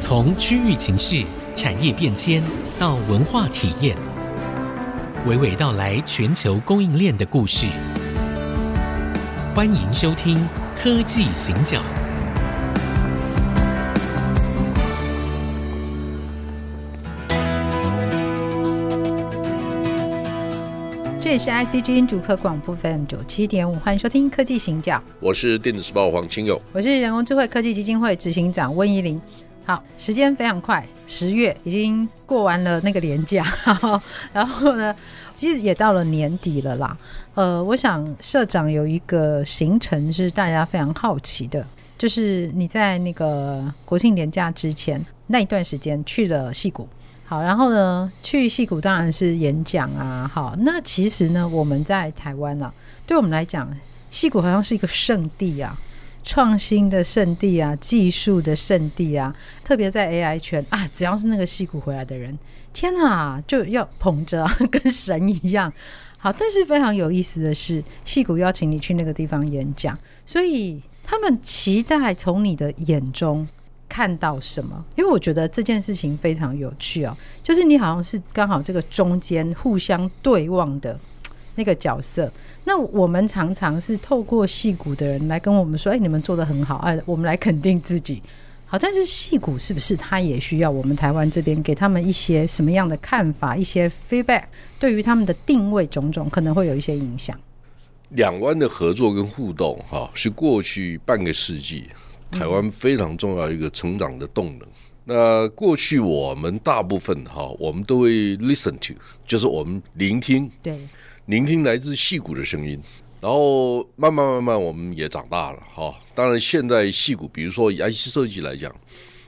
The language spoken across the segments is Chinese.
从区域情势、产业变迁到文化体验，娓娓道来全球供应链的故事。欢迎收听《科技行脚》。这里是 IC 之音主客广播 FM 九七点五，欢迎收听《科技行脚》。我是电子时报黄清友，我是人工智慧科技基金会执行长温怡玲。好，时间非常快，十月已经过完了那个年假，然后呢，其实也到了年底了啦。呃，我想社长有一个行程是大家非常好奇的，就是你在那个国庆年假之前那一段时间去了戏谷。好，然后呢，去戏谷当然是演讲啊。好，那其实呢，我们在台湾啊，对我们来讲，戏谷好像是一个圣地啊。创新的圣地啊，技术的圣地啊，特别在 AI 圈啊，只要是那个戏骨回来的人，天哪，就要捧着，跟神一样。好，但是非常有意思的是，戏骨邀请你去那个地方演讲，所以他们期待从你的眼中看到什么？因为我觉得这件事情非常有趣哦，就是你好像是刚好这个中间互相对望的那个角色。那我们常常是透过戏骨的人来跟我们说：“哎、欸，你们做的很好，哎，我们来肯定自己。”好，但是戏骨是不是他也需要我们台湾这边给他们一些什么样的看法、一些 feedback，对于他们的定位种种可能会有一些影响？两湾的合作跟互动，哈，是过去半个世纪台湾非常重要一个成长的动能。嗯、那过去我们大部分哈，我们都会 listen to，就是我们聆听，对。聆听来自戏骨的声音，然后慢慢慢慢，我们也长大了哈。当然，现在戏骨，比如说以 IC 设计来讲，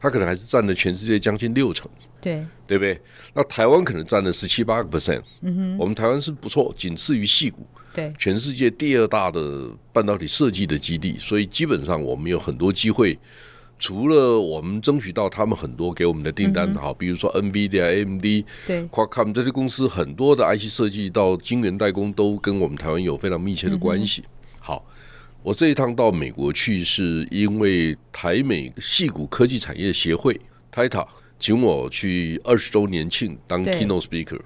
它可能还是占了全世界将近六成，对对不对？那台湾可能占了十七八个 percent，嗯哼，我们台湾是不错，仅次于戏骨，对，全世界第二大的半导体设计的基地，所以基本上我们有很多机会。除了我们争取到他们很多给我们的订单哈，比如说 NVIDIA、AMD、对，Qualcomm 这些公司很多的 IC 设计到晶圆代工都跟我们台湾有非常密切的关系。好，我这一趟到美国去，是因为台美戏谷科技产业协会 TAITA 请我去二十周年庆当 Keynote Speaker。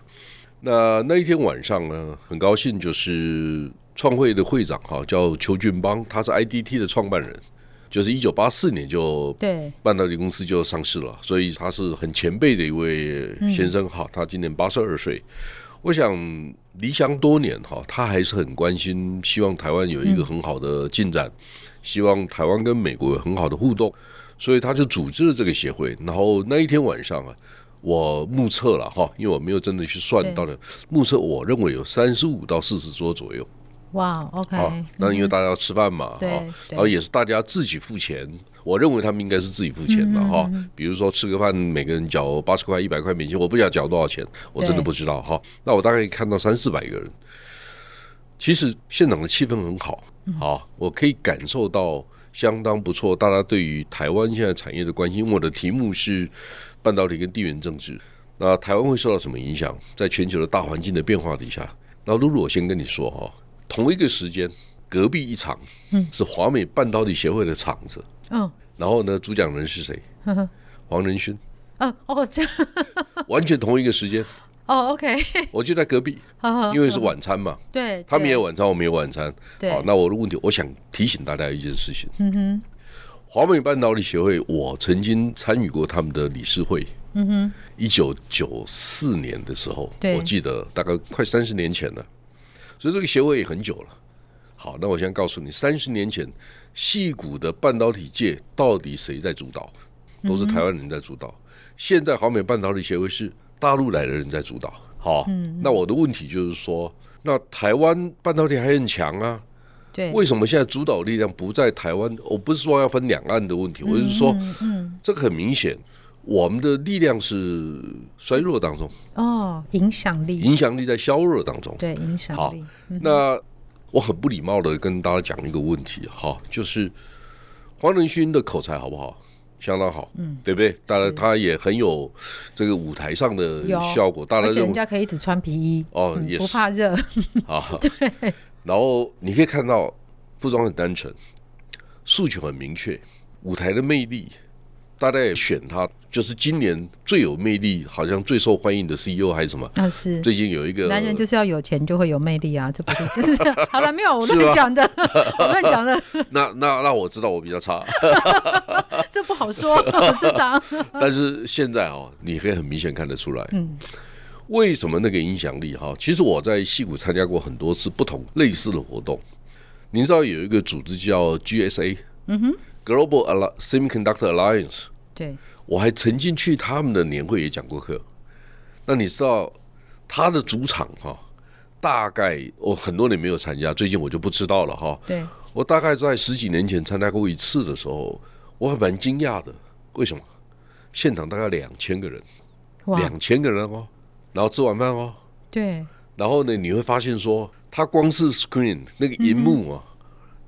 那那一天晚上呢，很高兴就是创会的会长哈，叫邱俊邦，他是 IDT 的创办人。就是一九八四年就对半导体公司就上市了，所以他是很前辈的一位先生哈。他今年八十二岁，我想离乡多年哈，他还是很关心，希望台湾有一个很好的进展，希望台湾跟美国有很好的互动，所以他就组织了这个协会。然后那一天晚上啊，我目测了哈，因为我没有真的去算到了，目测我认为有三十五到四十桌左右。哇、好，那因为大家要吃饭嘛，哈，然后也是大家自己付钱。我认为他们应该是自己付钱的哈。比如说吃个饭，每个人缴八十块、一百块美金，我不晓得缴多少钱，我真的不知道哈。那我大概看到三四百个人，其实现场的气氛很好，好，我可以感受到相当不错。大家对于台湾现在产业的关心，因为我的题目是半导体跟地缘政治，那台湾会受到什么影响？在全球的大环境的变化底下，那露露，我先跟你说哈。同一个时间，隔壁一场，是华美半导体协会的场子，嗯，然后呢，主讲人是谁？黄仁勋，哦哦，这样，完全同一个时间，哦，OK，我就在隔壁，因为是晚餐嘛，对，他们也有晚餐，我们也有晚餐，好，那我的问题，我想提醒大家一件事情，嗯哼，华美半导体协会，我曾经参与过他们的理事会，嗯哼，一九九四年的时候，我记得大概快三十年前了。所以这个协会也很久了。好，那我先告诉你，三十年前，细谷的半导体界到底谁在主导？都是台湾人在主导。现在华美半导体协会是大陆来的人在主导。好，那我的问题就是说，那台湾半导体还很强啊？对，为什么现在主导力量不在台湾？我不是说要分两岸的问题，我是说，这个很明显。我们的力量是衰弱当中哦，影响力，影响力在削弱当中。对，影响力。好，那我很不礼貌的跟大家讲一个问题哈，就是黄仁勋的口才好不好？相当好，嗯，对不对？当然，他也很有这个舞台上的效果。当然，而且人家可以一直穿皮衣哦，也不怕热啊。对。然后你可以看到，服装很单纯，诉求很明确，舞台的魅力。大家也选他，就是今年最有魅力，好像最受欢迎的 CEO 还是什么？啊，是最近有一个男人就是要有钱就会有魅力啊，这不是真的？好了，没有我乱讲的，我乱讲的。那那那我知道我比较差，这不好说，董事长。但是现在哦，你可以很明显看得出来，嗯，为什么那个影响力哈？其实我在戏谷参加过很多次不同类似的活动，你知道有一个组织叫 GSA，嗯哼，Global Semiconductor Alliance，对。我还曾经去他们的年会也讲过课，那你知道他的主场哈，大概我很多年没有参加，最近我就不知道了哈。对，我大概在十几年前参加过一次的时候，我还蛮惊讶的，为什么？现场大概两千个人，两千个人哦，然后吃晚饭哦，对，然后呢，你会发现说，他光是 screen 那个荧幕啊，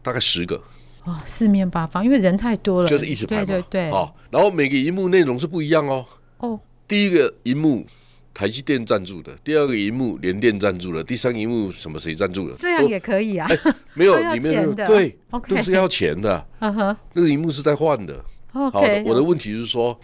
大概十个。哦，四面八方，因为人太多了，就是一直拍嘛。对对对。好，然后每个荧幕内容是不一样哦。哦。第一个荧幕台积电赞助的，第二个荧幕联电赞助的，第三个荧幕什么谁赞助的？这样也可以啊？没有，里面对，都是要钱的。嗯哼。那个荧幕是在换的。OK。我的问题是说，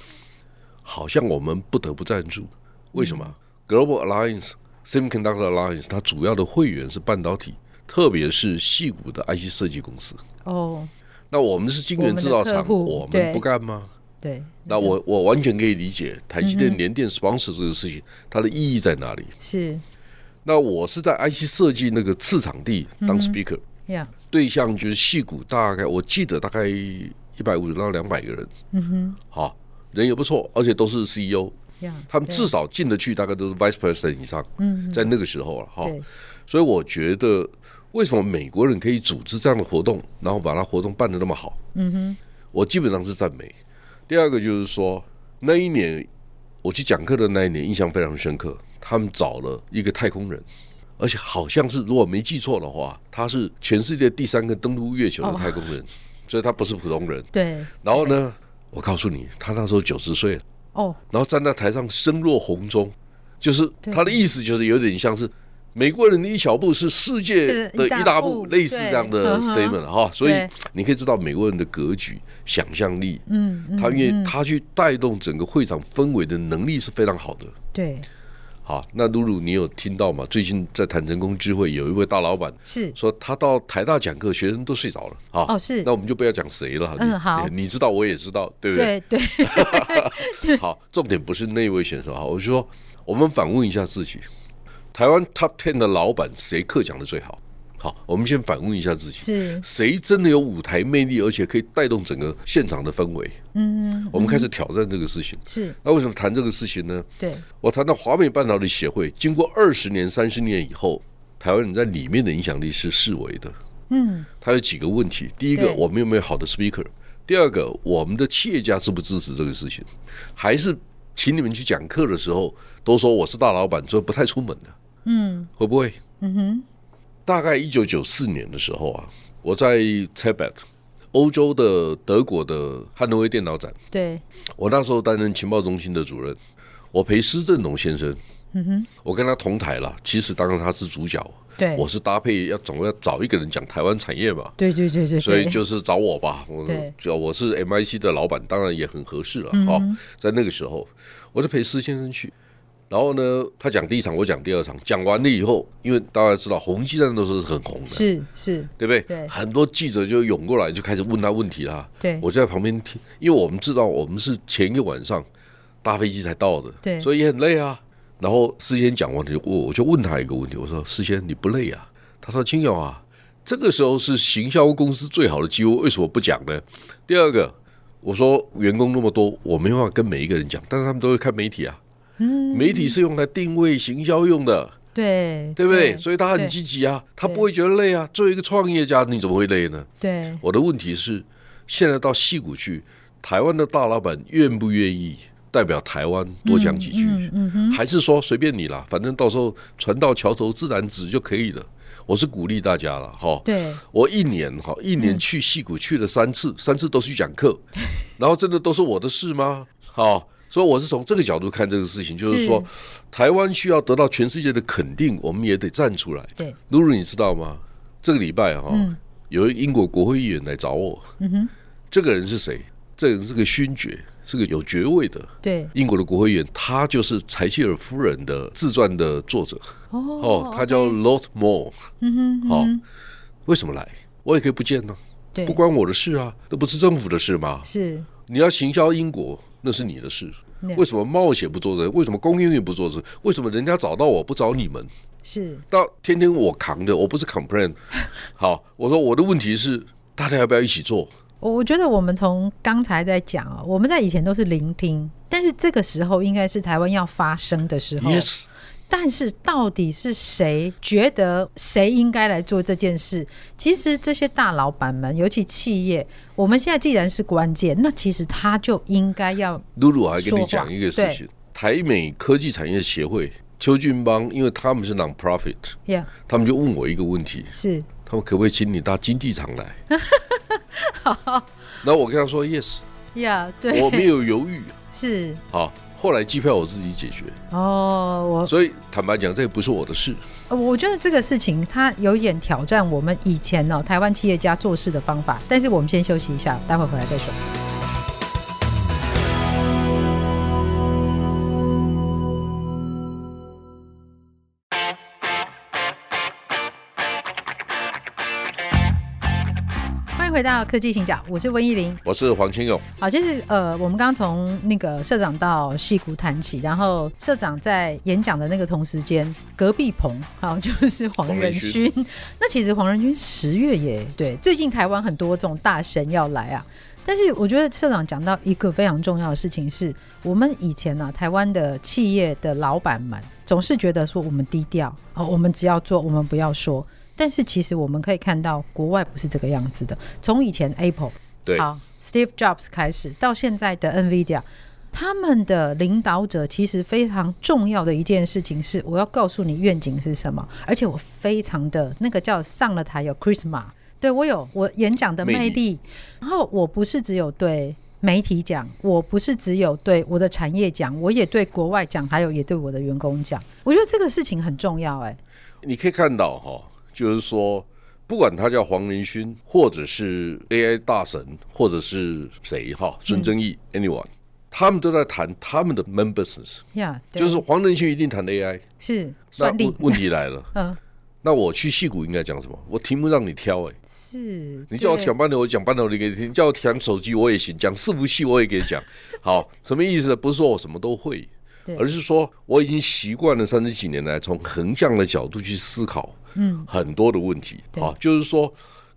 好像我们不得不赞助，为什么？Global Alliance Semiconductor Alliance 它主要的会员是半导体，特别是戏骨的 IC 设计公司。哦，那我们是晶圆制造厂，我们不干吗？对，那我我完全可以理解台积电、联电 sponsor 这个事情，它的意义在哪里？是，那我是在 IC 设计那个次场地当 speaker，对象就是戏骨，大概我记得大概一百五十到两百个人，嗯哼，好，人也不错，而且都是 CEO，他们至少进得去，大概都是 vice president 以上，嗯，在那个时候了，哈，所以我觉得。为什么美国人可以组织这样的活动，然后把它活动办得那么好？嗯哼，我基本上是赞美。第二个就是说，那一年我去讲课的那一年，印象非常深刻。他们找了一个太空人，而且好像是如果没记错的话，他是全世界第三个登陆月球的太空人，哦、所以他不是普通人。对。然后呢，我告诉你，他那时候九十岁了。哦。然后站在台上声若洪钟，就是他的意思就是有点像是。美国人的一小步是世界的一大步，类似这样的 statement 哈，所以你可以知道美国人的格局、想象力，嗯，他因为他去带动整个会场氛围的能力是非常好的。对，好，那露露，你有听到吗？最近在谈成功智慧有一位大老板是说他到台大讲课，学生都睡着了啊。哦，是，那我们就不要讲谁了。嗯，好，你知道我也知道，对不对？对对。好，重点不是那位选手哈，我就说我们反问一下自己。台湾 Top Ten 的老板谁课讲的最好？好，我们先反问一下自己，是谁真的有舞台魅力，而且可以带动整个现场的氛围？嗯，我们开始挑战这个事情。是，那为什么谈这个事情呢？对，我谈到华美半导体协会，经过二十年、三十年以后，台湾人在里面的影响力是视为的。嗯，它有几个问题：第一个，我们有没有好的 speaker？第二个，我们的企业家支不支持这个事情？还是请你们去讲课的时候，都说我是大老板，所以不太出门的？嗯，会不会？嗯哼，大概一九九四年的时候啊，我在 TechBet 欧洲的德国的汉诺威电脑展，对，我那时候担任情报中心的主任，我陪施正荣先生，嗯哼，我跟他同台了。其实当然他是主角，对，我是搭配要总要找一个人讲台湾产业嘛，对对对对，所以就是找我吧。我就我是 MIC 的老板，当然也很合适了。哦，在那个时候，我就陪施先生去。然后呢，他讲第一场，我讲第二场。讲完了以后，因为大家知道红鸡蛋都是很红的，是是，对不对？对。很多记者就涌过来，就开始问他问题啦。对。我就在旁边听，因为我们知道我们是前一个晚上搭飞机才到的，对，所以也很累啊。然后事先讲完，我我就问他一个问题，我说：“事先你不累啊？”他说：“青友啊，这个时候是行销公司最好的机会，为什么不讲呢？”第二个，我说员工那么多，我没办法跟每一个人讲，但是他们都会看媒体啊。媒体是用来定位、行销用的，对对不对？所以他很积极啊，他不会觉得累啊。作为一个创业家，你怎么会累呢？对，我的问题是，现在到戏谷去，台湾的大老板愿不愿意代表台湾多讲几句？还是说随便你啦，反正到时候船到桥头自然直就可以了。我是鼓励大家了哈。对，我一年哈一年去戏谷去了三次，三次都去讲课，然后真的都是我的事吗？好。所以我是从这个角度看这个事情，就是说，台湾需要得到全世界的肯定，我们也得站出来。对，露露，你知道吗？这个礼拜哈，有英国国会议员来找我。嗯哼，这个人是谁？这个人是个勋爵，是个有爵位的，对，英国的国会议员，他就是柴契尔夫人的自传的作者。哦，哦，他叫 Lord Moore。嗯哼，好，为什么来？我也可以不见呢，对，不关我的事啊，那不是政府的事吗？是，你要行销英国，那是你的事。为什么冒险不做人？为什么公应运不做事？为什么人家找到我不找你们？是，到天天我扛的，我不是 complain。好，我说我的问题是，大家要不要一起做？我觉得我们从刚才在讲啊，我们在以前都是聆听，但是这个时候应该是台湾要发声的时候。Yes。但是到底是谁觉得谁应该来做这件事？其实这些大老板们，尤其企业，我们现在既然是关键，那其实他就应该要。露露，我还跟你讲一个事情：台美科技产业协会邱俊邦，因为他们是 non-profit，Yeah. 他们就问我一个问题：是他们可不可以请你到经济场来？好，那我跟他说 yes，呀，yeah, 对，我没有犹豫，是好。后来机票我自己解决哦，我所以坦白讲，这也不是我的事。我觉得这个事情它有点挑战我们以前呢、哦、台湾企业家做事的方法。但是我们先休息一下，待会回来再说。回到科技行脚，我是温依玲，我是黄清勇。好，其实呃，我们刚刚从那个社长到戏谷谈起，然后社长在演讲的那个同时间，隔壁棚好就是黄仁勋。那其实黄仁勋十月也对，最近台湾很多这种大神要来啊。但是我觉得社长讲到一个非常重要的事情是，我们以前呢、啊，台湾的企业的老板们总是觉得说我们低调哦，我们只要做，我们不要说。但是其实我们可以看到，国外不是这个样子的。从以前 Apple 对好 Steve Jobs 开始，到现在的 NVIDIA，他们的领导者其实非常重要的一件事情是，我要告诉你愿景是什么，而且我非常的那个叫上了台有 Charisma，对我有我演讲的魅力。然后我不是只有对媒体讲，我不是只有对我的产业讲，我也对国外讲，还有也对我的员工讲。我觉得这个事情很重要。哎，你可以看到哈。就是说，不管他叫黄仁勋，或者是 AI 大神，或者是谁哈，孙正义、嗯、anyone，他们都在谈他们的 main business。Yeah, 就是黄仁勋一定谈 AI。是。那问问题来了。嗯。那我去戏谷应该讲什么？我题目让你挑哎、欸。是。你叫我讲半天，我讲半天你给你听；叫我讲手机，我也行；讲伺服器，我也给你讲。好，什么意思呢？不是说我什么都会，而是说我已经习惯了三十几年来从横向的角度去思考。嗯，很多的问题啊，就是说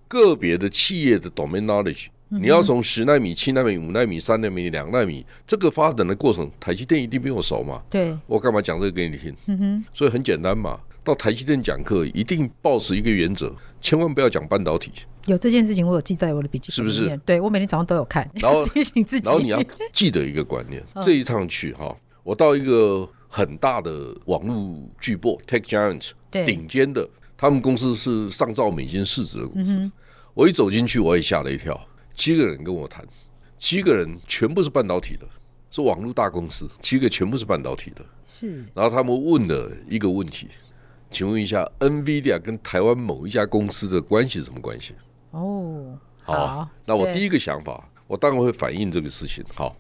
个别的企业的 domain knowledge，你要从十纳米、七纳米、五纳米、三纳米、两纳米这个发展的过程，台积电一定比我熟嘛？对，我干嘛讲这个给你听？嗯哼，所以很简单嘛，到台积电讲课一定保持一个原则，千万不要讲半导体。有这件事情，我有记在我的笔记是不是？对，我每天早上都有看，然后 提醒自己。然后你要记得一个观念，这一趟去哈，我到一个很大的网络巨擘 Tech Giant，顶尖的。他们公司是上兆美金市值的公司，嗯、我一走进去，我也吓了一跳。七个人跟我谈，七个人全部是半导体的，是网络大公司，七个全部是半导体的。是。然后他们问了一个问题，请问一下，NVIDIA 跟台湾某一家公司的关系是什么关系？哦，好，好。那我第一个想法，我当然会反映这个事情。好，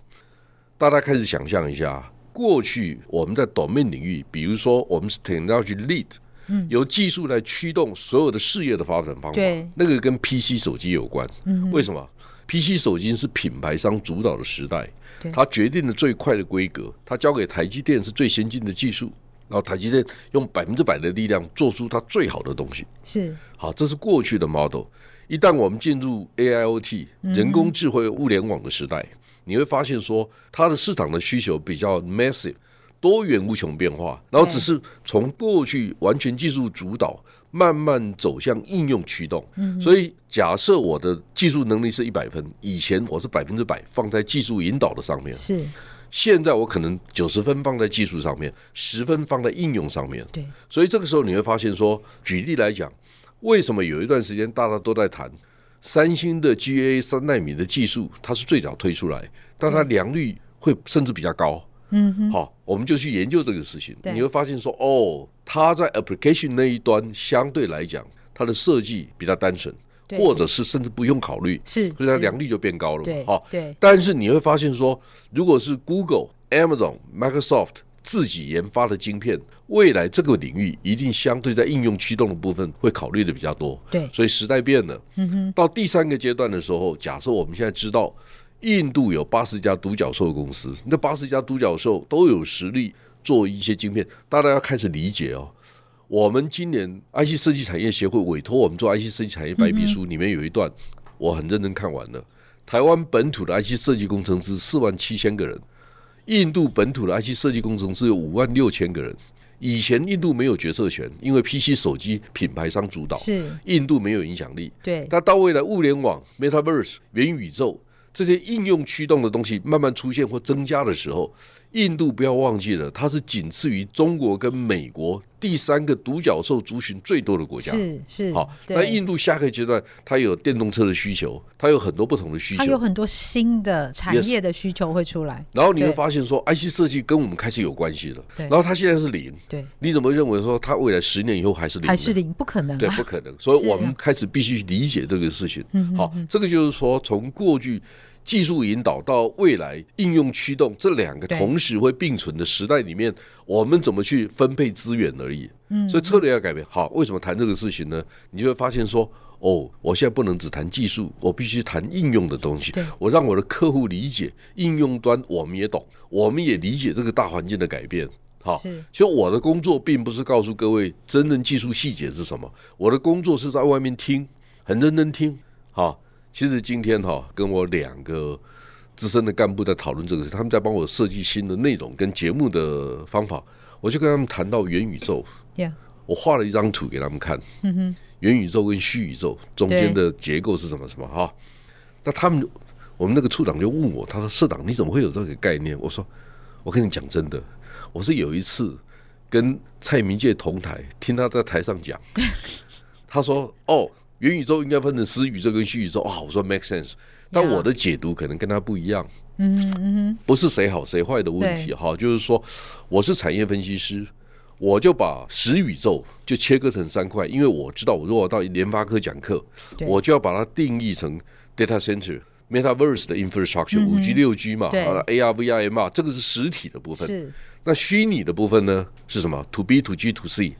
大家开始想象一下，过去我们在 domain 领域，比如说我们是 technology lead。嗯，由技术来驱动所有的事业的发展方法，对，那个跟 PC 手机有关。嗯，为什么？PC 手机是品牌商主导的时代，它决定了最快的规格，它交给台积电是最先进的技术，然后台积电用百分之百的力量做出它最好的东西。是，好，这是过去的 model。一旦我们进入 AIoT 人工智慧物联网的时代，嗯、你会发现说它的市场的需求比较 massive。多元无穷变化，然后只是从过去完全技术主导，慢慢走向应用驱动。所以假设我的技术能力是一百分，以前我是百分之百放在技术引导的上面，是。现在我可能九十分放在技术上面，十分放在应用上面。对。所以这个时候你会发现说，举例来讲，为什么有一段时间大家都在谈三星的 GA 三纳米的技术，它是最早推出来，但它良率会甚至比较高。嗯哼，好，我们就去研究这个事情。你会发现说，哦，它在 application 那一端相对来讲，它的设计比较单纯。或者是甚至不用考虑，是，所以它良率就变高了。嘛，好，对。但是你会发现说，如果是 Google、Amazon、Microsoft 自己研发的晶片，未来这个领域一定相对在应用驱动的部分会考虑的比较多。对，所以时代变了。嗯哼。到第三个阶段的时候，假设我们现在知道印度有八十家独角兽公司，那八十家独角兽都有实力做一些晶片，大家要开始理解哦。我们今年 IC 设计产业协会委托我们做 IC 设计产业白皮书，里面有一段我很认真看完了。台湾本土的 IC 设计工程师四万七千个人，印度本土的 IC 设计工程师有五万六千个人。以前印度没有决策权，因为 PC 手机品牌商主导，是印度没有影响力。对，那到未来物联网 Metaverse 元宇宙这些应用驱动的东西慢慢出现或增加的时候。印度不要忘记了，它是仅次于中国跟美国第三个独角兽族群最多的国家。是是，好，那印度下个阶段，它有电动车的需求，它有很多不同的需求，它有很多新的产业的需求会出来。然后你会发现说，IC 设计跟我们开始有关系了。然后它现在是零。对，你怎么认为说它未来十年以后还是零？还是零？不可能。对，不可能。所以我们开始必须理解这个事情。好，这个就是说从过去。技术引导到未来应用驱动，这两个同时会并存的时代里面，我们怎么去分配资源而已。嗯，所以策略要改变。好，为什么谈这个事情呢？你就会发现说，哦，我现在不能只谈技术，我必须谈应用的东西。我让我的客户理解应用端，我们也懂，我们也理解这个大环境的改变。好，其实我的工作并不是告诉各位真正技术细节是什么，我的工作是在外面听，很认真听。好。其实今天哈，跟我两个资深的干部在讨论这个事，他们在帮我设计新的内容跟节目的方法。我就跟他们谈到元宇宙，我画了一张图给他们看，元宇宙跟虚宇宙中间的结构是什么什么哈？那他们，我们那个处长就问我，他说：“社长，你怎么会有这个概念？”我说：“我跟你讲真的，我是有一次跟蔡明介同台，听他在台上讲，他说：‘哦。’”元宇宙应该分成实宇宙跟虚宇宙。啊，我说 make sense，但我的解读可能跟他不一样。嗯嗯，不是谁好谁坏的问题哈，就是说我是产业分析师，我就把实宇宙就切割成三块，因为我知道我如果到联发科讲课，我就要把它定义成 data center、metaverse 的 infrastructure，五 G 六 G 嘛，AR、VR、MR，这个是实体的部分。是，那虚拟的部分呢是什么？To B、To G、To C。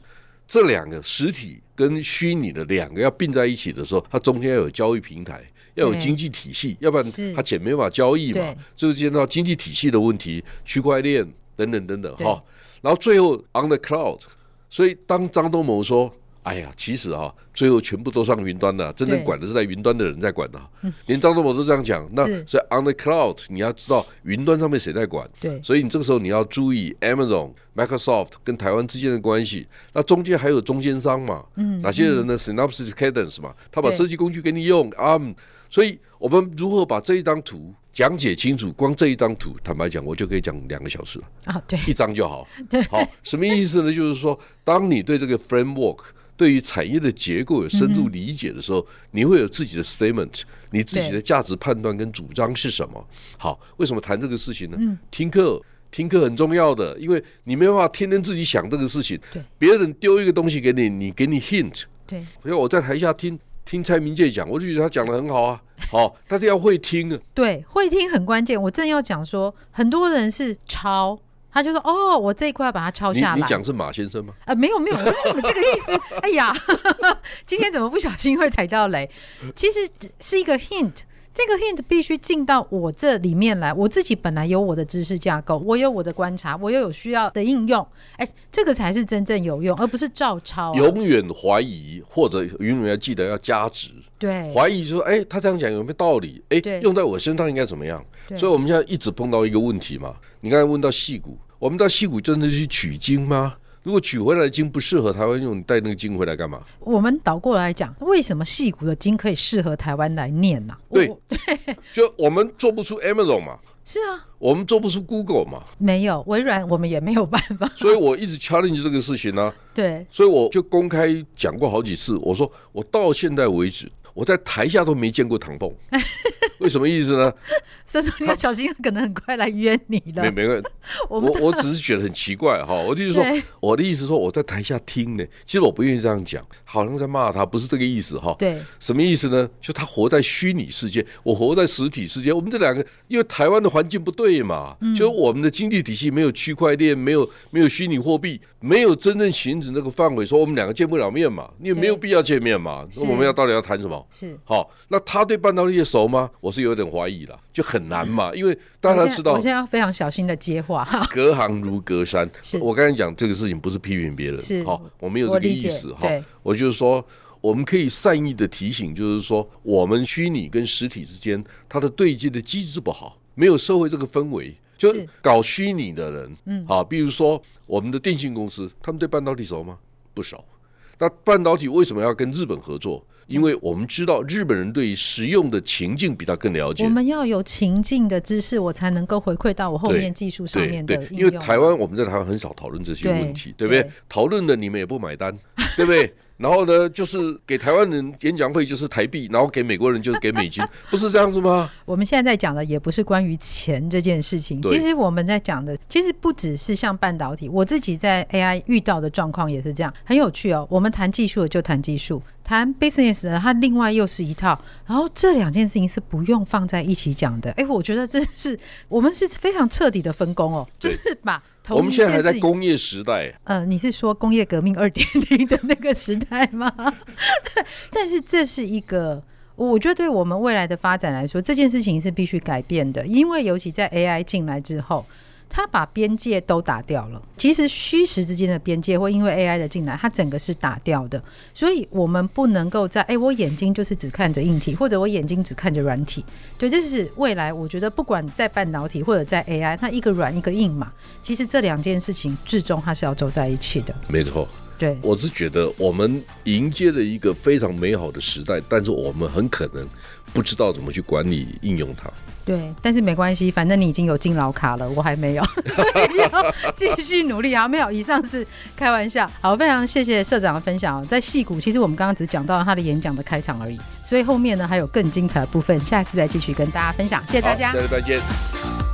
这两个实体跟虚拟的两个要并在一起的时候，它中间要有交易平台，要有经济体系，要不然它钱没法交易嘛。这个见到经济体系的问题，区块链等等等等哈。然后最后 on the cloud，所以当张东谋说。哎呀，其实啊，最后全部都上云端了，真正管的是在云端的人在管的。连张忠谋都这样讲，那所以 on the cloud，你要知道云端上面谁在管。对，所以你这个时候你要注意 Amazon、Microsoft 跟台湾之间的关系。那中间还有中间商嘛？嗯，哪些人呢？Synopsys、Cadence 嘛，他把设计工具给你用啊。所以我们如何把这一张图讲解清楚？光这一张图，坦白讲，我就可以讲两个小时了啊。对，一张就好。对，好，什么意思呢？就是说，当你对这个 framework 对于产业的结构有深度理解的时候，嗯、你会有自己的 statement，你自己的价值判断跟主张是什么？好，为什么谈这个事情呢？嗯、听课，听课很重要的，因为你没办法天天自己想这个事情。对，别人丢一个东西给你，你给你 hint。对，因为我在台下听听蔡明介讲，我就觉得他讲的很好啊。好，但是要会听啊。对，会听很关键。我正要讲说，很多人是抄。他就说：“哦，我这一块要把它抄下来。”你讲是马先生吗？啊、呃，没有没有，我说你们这个意思。哎呀，今天怎么不小心会踩到雷？其实是一个 hint，这个 hint 必须进到我这里面来。我自己本来有我的知识架构，我有我的观察，我又有需要的应用。哎，这个才是真正有用，而不是照抄、啊。永远怀疑或者永远要记得要加值。对，怀疑就说：“哎，他这样讲有没有道理？哎，用在我身上应该怎么样？”所以我们现在一直碰到一个问题嘛。你刚才问到矽谷。我们到矽谷真的去取经吗？如果取回来的经不适合台湾用，你带那个经回来干嘛？我们倒过来讲，为什么矽谷的经可以适合台湾来念呢、啊？对，对 就我们做不出 Amazon 嘛？是啊，我们做不出 Google 嘛？没有微软，我们也没有办法。所以我一直 challenge 这个事情呢、啊。对，所以我就公开讲过好几次，我说我到现在为止。我在台下都没见过唐凤。为什么意思呢？所以说你要小心，他可能很快来约你了。没没关系，我我只是觉得很奇怪哈。我就是说，我的意思说我在台下听呢，其实我不愿意这样讲，好像在骂他，不是这个意思哈。对，什么意思呢？就他活在虚拟世界，我活在实体世界。我们这两个，因为台湾的环境不对嘛，嗯、就我们的经济体系没有区块链，没有没有虚拟货币，没有真正形成那个范围，说我们两个见不了面嘛，你也没有必要见面嘛。那我们要到底要谈什么？是好，那他对半导体熟吗？我是有点怀疑了，就很难嘛，因为大家知道，我现在要非常小心的接话，隔行如隔山。我刚才讲这个事情不是批评别人，是好，我没有这个意思哈。我就是说，我们可以善意的提醒，就是说，我们虚拟跟实体之间，它的对接的机制不好，没有社会这个氛围，就搞虚拟的人，嗯，好，比如说我们的电信公司，他们对半导体熟吗？不熟。那半导体为什么要跟日本合作？因为我们知道日本人对于实用的情境比他更了解。我们要有情境的知识，我才能够回馈到我后面技术上面的因为台湾我们在台湾很少讨论这些问题，对，对不对？讨论的你们也不买单，对不对？然后呢，就是给台湾人演讲费就是台币，然后给美国人就是给美金，不是这样子吗？我们现在在讲的也不是关于钱这件事情，其实我们在讲的其实不只是像半导体，我自己在 AI 遇到的状况也是这样，很有趣哦。我们谈技术的就谈技术，谈 business 的它另外又是一套，然后这两件事情是不用放在一起讲的。哎，我觉得这是我们是非常彻底的分工哦，就是把。我们现在还在工业时代。呃，你是说工业革命二点零的那个时代吗？对，但是这是一个，我觉得对我们未来的发展来说，这件事情是必须改变的，因为尤其在 AI 进来之后。它把边界都打掉了。其实虚实之间的边界会因为 AI 的进来，它整个是打掉的。所以我们不能够在哎、我眼睛就是只看着硬体，或者我眼睛只看着软体。对，这是未来。我觉得不管在半导体或者在 AI，它一个软一个硬嘛。其实这两件事情最终它是要走在一起的。没错，对，我是觉得我们迎接了一个非常美好的时代，但是我们很可能不知道怎么去管理应用它。对，但是没关系，反正你已经有敬老卡了，我还没有，所以要继续努力。啊，没有，以上是开玩笑。好，非常谢谢社长的分享。在戏谷，其实我们刚刚只讲到他的演讲的开场而已，所以后面呢还有更精彩的部分，下一次再继续跟大家分享。谢谢大家，下次再见。